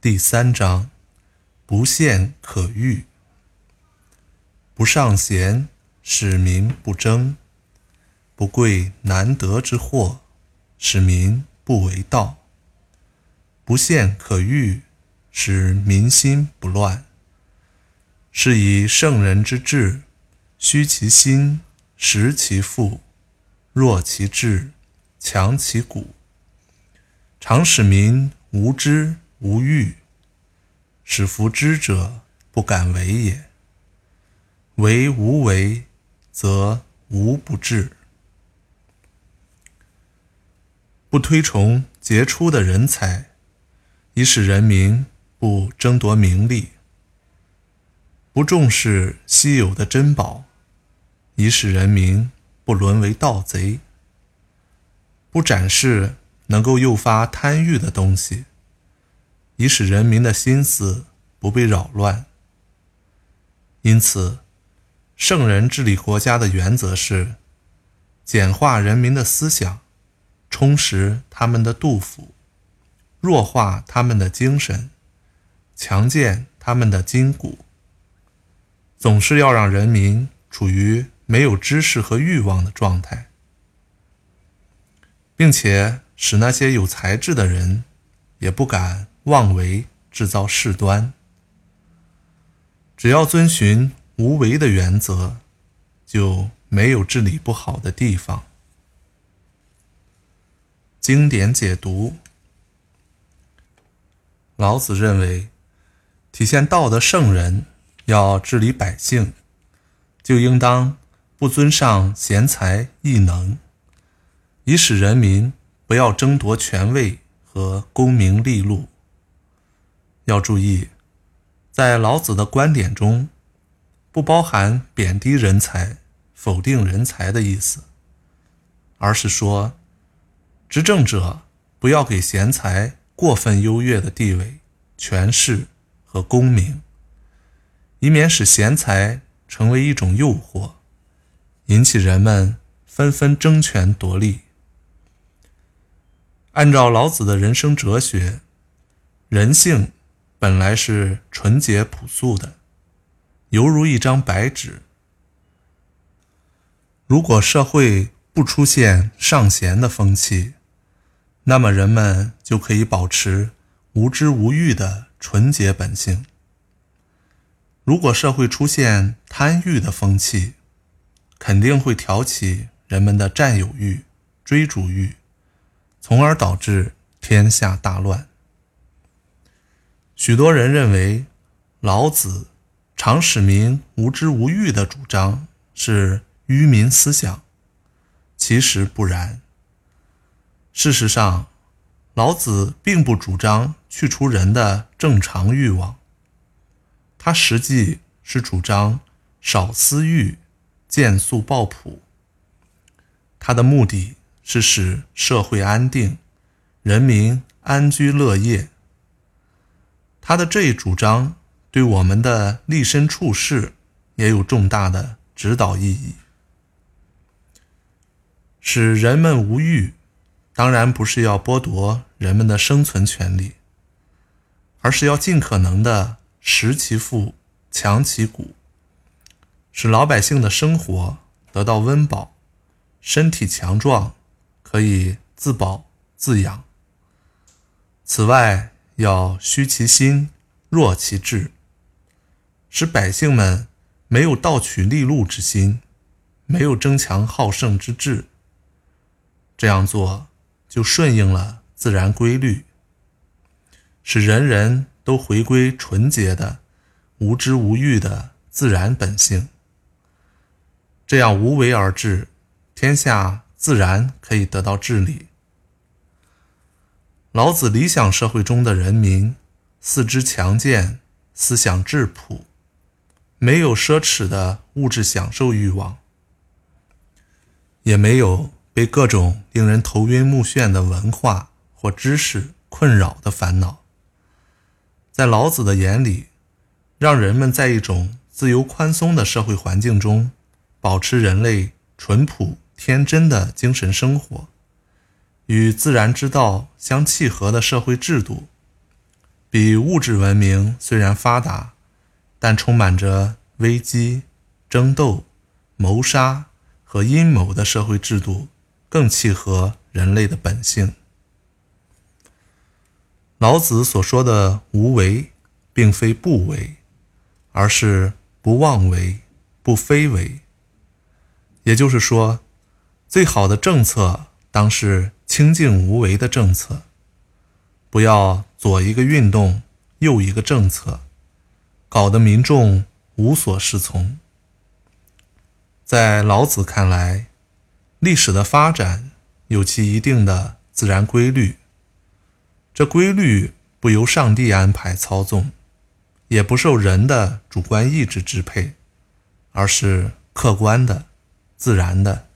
第三章：不陷可欲。不尚贤，使民不争；不贵难得之货，使民不为盗。不陷可欲，使民心不乱。是以圣人之治，虚其心，实其腹，弱其志，强其骨，常使民无知。无欲，使夫知者不敢为也。为无为，则无不治。不推崇杰出的人才，以使人民不争夺名利；不重视稀有的珍宝，以使人民不沦为盗贼；不展示能够诱发贪欲的东西。以使人民的心思不被扰乱。因此，圣人治理国家的原则是：简化人民的思想，充实他们的肚腹，弱化他们的精神，强健他们的筋骨。总是要让人民处于没有知识和欲望的状态，并且使那些有才智的人也不敢。妄为制造事端，只要遵循无为的原则，就没有治理不好的地方。经典解读：老子认为，体现道德圣人要治理百姓，就应当不尊上贤才异能，以使人民不要争夺权位和功名利禄。要注意，在老子的观点中，不包含贬低人才、否定人才的意思，而是说，执政者不要给贤才过分优越的地位、权势和功名，以免使贤才成为一种诱惑，引起人们纷纷争权夺利。按照老子的人生哲学，人性。本来是纯洁朴素的，犹如一张白纸。如果社会不出现尚贤的风气，那么人们就可以保持无知无欲的纯洁本性。如果社会出现贪欲的风气，肯定会挑起人们的占有欲、追逐欲，从而导致天下大乱。许多人认为，老子常使民无知无欲的主张是愚民思想，其实不然。事实上，老子并不主张去除人的正常欲望，他实际是主张少私欲，见素抱朴。他的目的是使社会安定，人民安居乐业。他的这一主张对我们的立身处世也有重大的指导意义。使人们无欲，当然不是要剥夺人们的生存权利，而是要尽可能的食其腹，强其骨，使老百姓的生活得到温饱，身体强壮，可以自保自养。此外，要虚其心，弱其志，使百姓们没有盗取利禄之心，没有争强好胜之志。这样做就顺应了自然规律，使人人都回归纯洁的、无知无欲的自然本性。这样无为而治，天下自然可以得到治理。老子理想社会中的人民，四肢强健，思想质朴，没有奢侈的物质享受欲望，也没有被各种令人头晕目眩的文化或知识困扰的烦恼。在老子的眼里，让人们在一种自由宽松的社会环境中，保持人类淳朴天真的精神生活。与自然之道相契合的社会制度，比物质文明虽然发达，但充满着危机、争斗、谋杀和阴谋的社会制度，更契合人类的本性。老子所说的“无为”，并非不为，而是不妄为、不非为。也就是说，最好的政策当是清静无为的政策。不要左一个运动，右一个政策，搞得民众无所适从。在老子看来，历史的发展有其一定的自然规律，这规律不由上帝安排操纵，也不受人的主观意志支配，而是客观的、自然的。